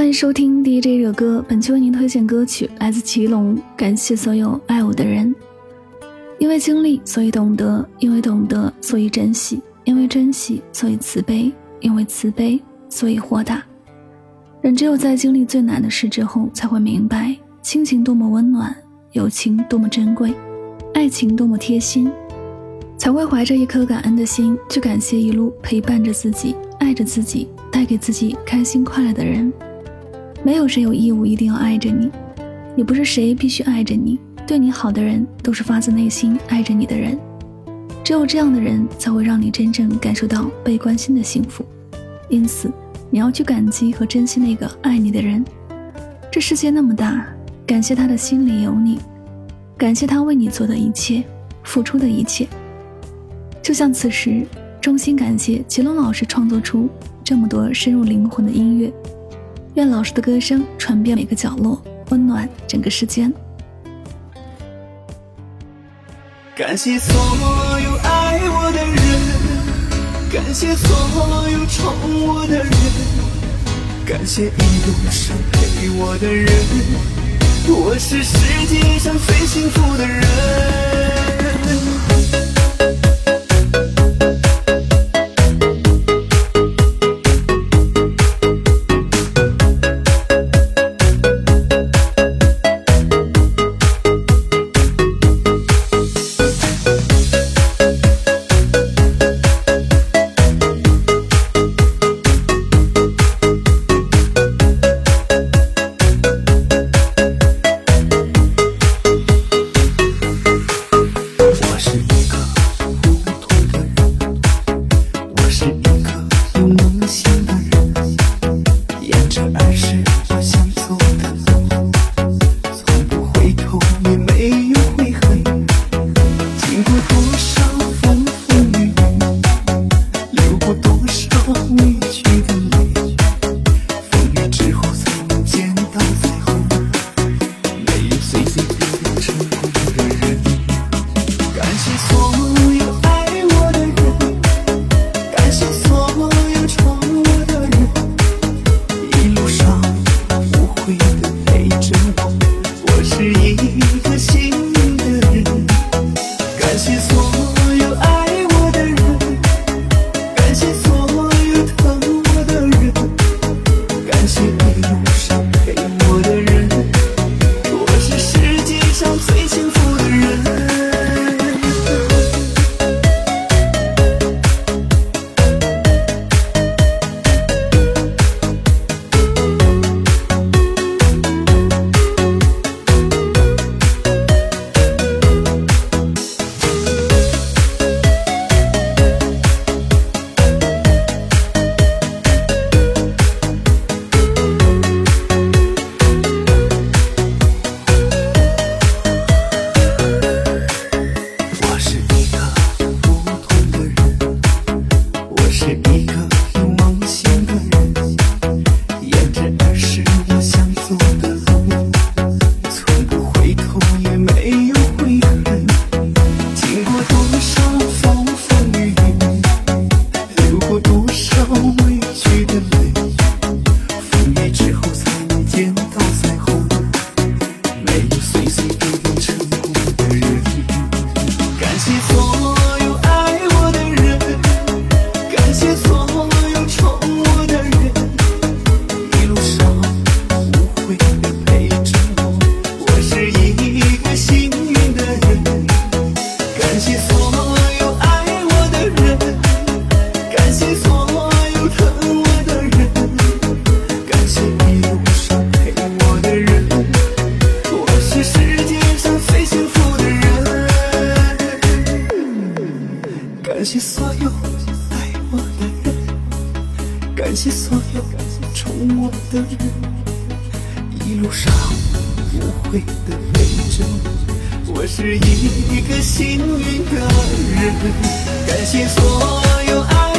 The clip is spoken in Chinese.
欢迎收听 DJ 热歌，本期为您推荐歌曲来自祁隆。感谢所有爱我的人，因为经历，所以懂得；因为懂得，所以珍惜；因为珍惜，所以慈悲；因为慈悲，所以豁达。人只有在经历最难的事之后，才会明白亲情多么温暖，友情多么珍贵，爱情多么贴心，才会怀着一颗感恩的心去感谢一路陪伴着自己、爱着自己、带给自己开心快乐的人。没有谁有义务一定要爱着你，也不是谁必须爱着你。对你好的人，都是发自内心爱着你的人。只有这样的人，才会让你真正感受到被关心的幸福。因此，你要去感激和珍惜那个爱你的人。这世界那么大，感谢他的心里有你，感谢他为你做的一切，付出的一切。就像此时，衷心感谢祁隆老师创作出这么多深入灵魂的音乐。愿老师的歌声传遍每个角落，温暖整个世间。感谢所有爱我的人，感谢所有宠我的人，感谢一路上陪我的人，我是世界上最幸福的人。感谢所有爱我的人，感谢所有宠我的人，一路上无悔的陪着我，我是一个幸运的人。感谢所有爱。